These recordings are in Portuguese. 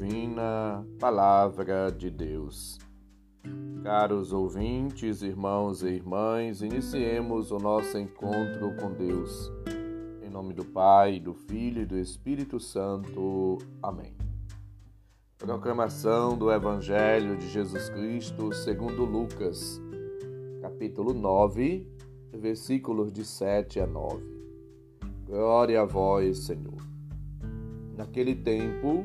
divina Palavra de Deus. Caros ouvintes, irmãos e irmãs, iniciemos o nosso encontro com Deus. Em nome do Pai, do Filho e do Espírito Santo. Amém. Proclamação do Evangelho de Jesus Cristo segundo Lucas, capítulo 9, versículos de 7 a 9. Glória a vós, Senhor. Naquele tempo,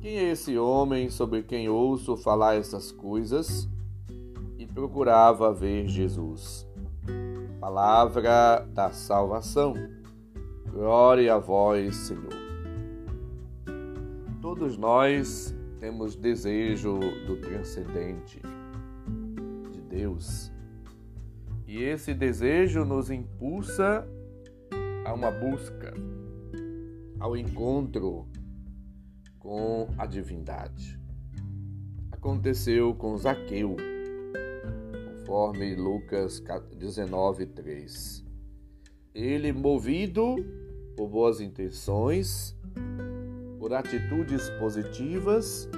Quem é esse homem sobre quem ouço falar essas coisas? E procurava ver Jesus. Palavra da salvação. Glória a vós, Senhor. Todos nós temos desejo do transcendente, de Deus. E esse desejo nos impulsa a uma busca ao encontro com a divindade. Aconteceu com Zaqueu, conforme Lucas 19, 3. Ele, movido por boas intenções, por atitudes positivas,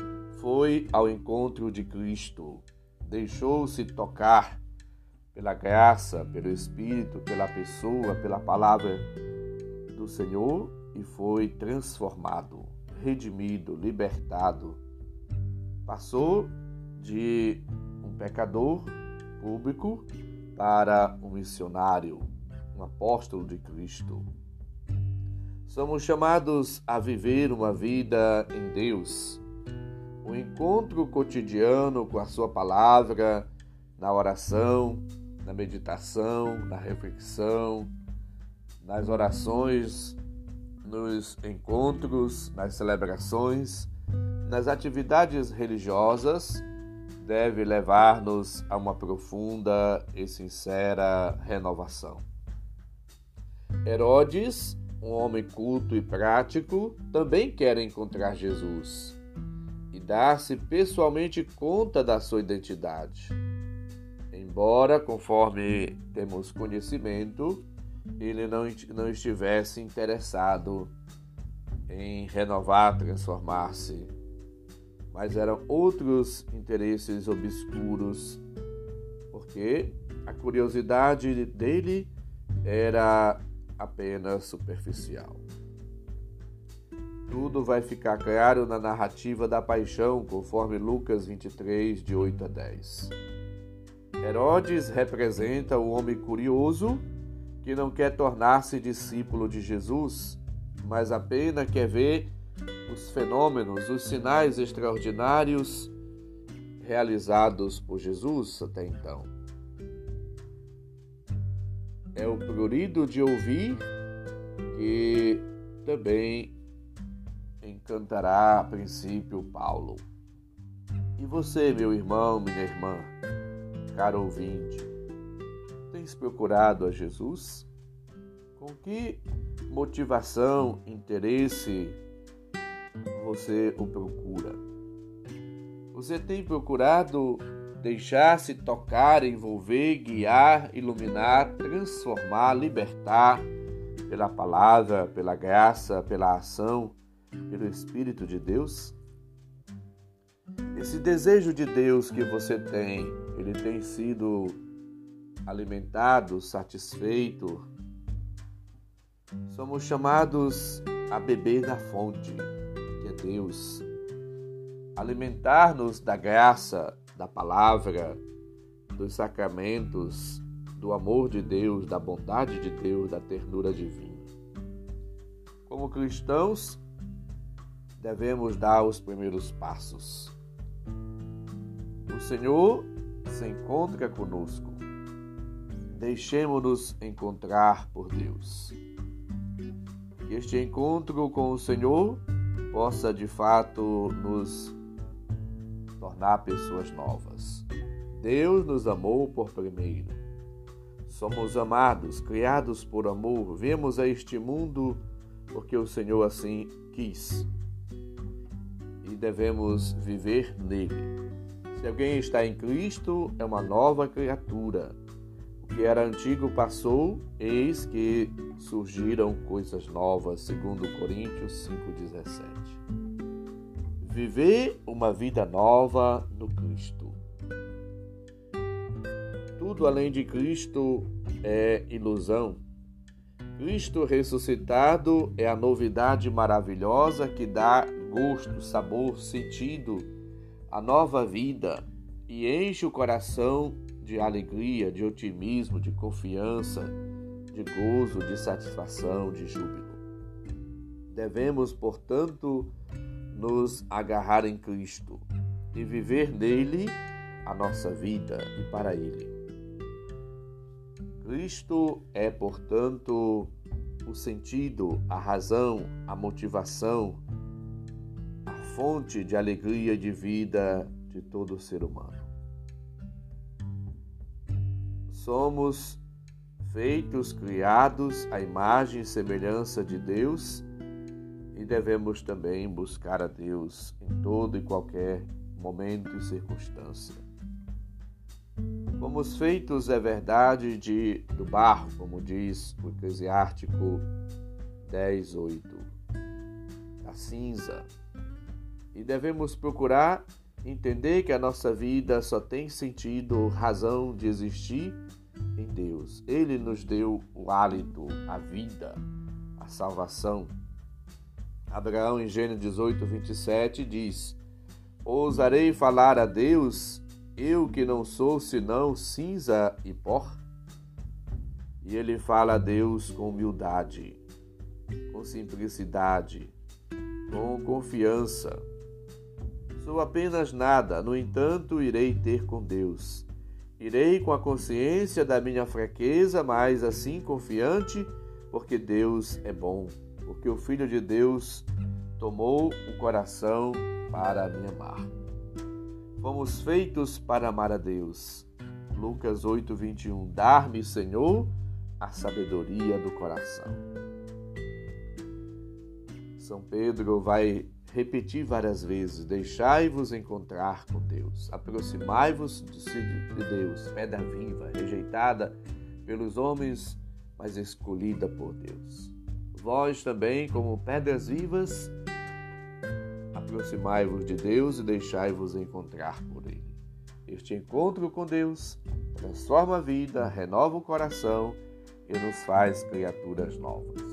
foi ao encontro de Cristo, deixou-se tocar pela graça, pelo Espírito, pela pessoa, pela palavra do Senhor e foi transformado, redimido, libertado. Passou de um pecador público para um missionário, um apóstolo de Cristo. Somos chamados a viver uma vida em Deus, um encontro cotidiano com a Sua palavra, na oração, na meditação, na reflexão, nas orações nos encontros, nas celebrações, nas atividades religiosas, deve levar-nos a uma profunda e sincera renovação. Herodes, um homem culto e prático, também quer encontrar Jesus e dar-se pessoalmente conta da sua identidade. Embora, conforme temos conhecimento, ele não, não estivesse interessado em renovar, transformar-se, mas eram outros interesses obscuros, porque a curiosidade dele era apenas superficial. Tudo vai ficar claro na narrativa da paixão, conforme Lucas 23, de 8 a 10. Herodes representa o homem curioso que não quer tornar-se discípulo de Jesus, mas apenas quer ver os fenômenos, os sinais extraordinários realizados por Jesus até então. É o prurido de ouvir que também encantará a princípio Paulo. E você, meu irmão, minha irmã, caro ouvinte, tens procurado a Jesus? Com que motivação, interesse você o procura? Você tem procurado deixar-se tocar, envolver, guiar, iluminar, transformar, libertar pela palavra, pela graça, pela ação, pelo Espírito de Deus? Esse desejo de Deus que você tem, ele tem sido alimentado, satisfeito. Somos chamados a beber da fonte, que é Deus. Alimentar-nos da graça, da palavra, dos sacramentos, do amor de Deus, da bondade de Deus, da ternura divina. Como cristãos, devemos dar os primeiros passos. O Senhor se encontra conosco Deixemos-nos encontrar por Deus. Que este encontro com o Senhor possa de fato nos tornar pessoas novas. Deus nos amou por primeiro. Somos amados, criados por amor, vemos a este mundo porque o Senhor assim quis. E devemos viver nele. Se alguém está em Cristo, é uma nova criatura. Que era antigo passou, eis que surgiram coisas novas, segundo Coríntios 5:17. Viver uma vida nova no Cristo. Tudo além de Cristo é ilusão. Cristo ressuscitado é a novidade maravilhosa que dá gosto, sabor, sentido à nova vida e enche o coração de alegria, de otimismo, de confiança, de gozo, de satisfação, de júbilo. Devemos, portanto, nos agarrar em Cristo e viver nele a nossa vida e para ele. Cristo é, portanto, o sentido, a razão, a motivação, a fonte de alegria e de vida de todo ser humano. Somos feitos, criados à imagem e semelhança de Deus e devemos também buscar a Deus em todo e qualquer momento e circunstância. Fomos feitos, é verdade, de, do barro, como diz o Eclesiástico 10, 8, da cinza. E devemos procurar entender que a nossa vida só tem sentido, razão de existir em Deus. Ele nos deu o hálito, a vida, a salvação. Abraão, em Gênesis 18, 27, diz: Ousarei falar a Deus, eu que não sou senão cinza e pó? E ele fala a Deus com humildade, com simplicidade, com confiança. Sou apenas nada, no entanto, irei ter com Deus. Irei com a consciência da minha fraqueza, mas assim confiante, porque Deus é bom, porque o Filho de Deus tomou o coração para me amar. Fomos feitos para amar a Deus. Lucas 8, 21. Dar-me, Senhor, a sabedoria do coração. São Pedro vai repetir várias vezes: Deixai-vos encontrar com Deus, aproximai-vos de Deus, pedra viva, rejeitada pelos homens, mas escolhida por Deus. Vós também, como pedras vivas, aproximai-vos de Deus e deixai-vos encontrar por Ele. Este encontro com Deus transforma a vida, renova o coração e nos faz criaturas novas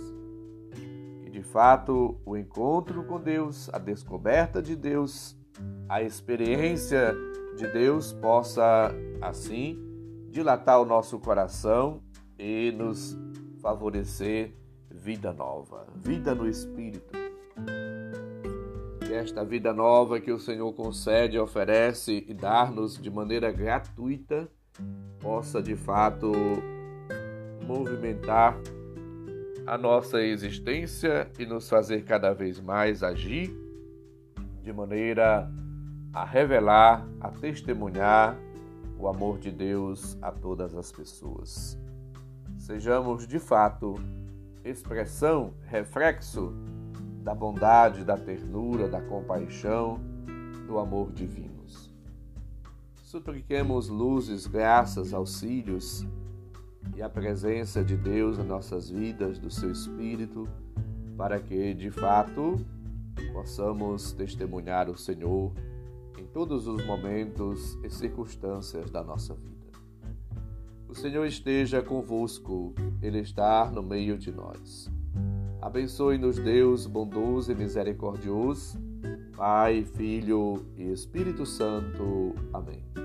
de fato, o encontro com Deus, a descoberta de Deus, a experiência de Deus possa, assim, dilatar o nosso coração e nos favorecer vida nova, vida no Espírito. Que esta vida nova que o Senhor concede, oferece e dar-nos de maneira gratuita possa de fato movimentar a nossa existência e nos fazer cada vez mais agir de maneira a revelar, a testemunhar o amor de Deus a todas as pessoas. Sejamos de fato expressão, reflexo da bondade, da ternura, da compaixão, do amor divinos. Supliquemos luzes, graças, auxílios e a presença de Deus em nossas vidas, do seu Espírito, para que de fato possamos testemunhar o Senhor em todos os momentos e circunstâncias da nossa vida. O Senhor esteja convosco, Ele está no meio de nós. Abençoe-nos, Deus bondoso e misericordioso, Pai, Filho e Espírito Santo. Amém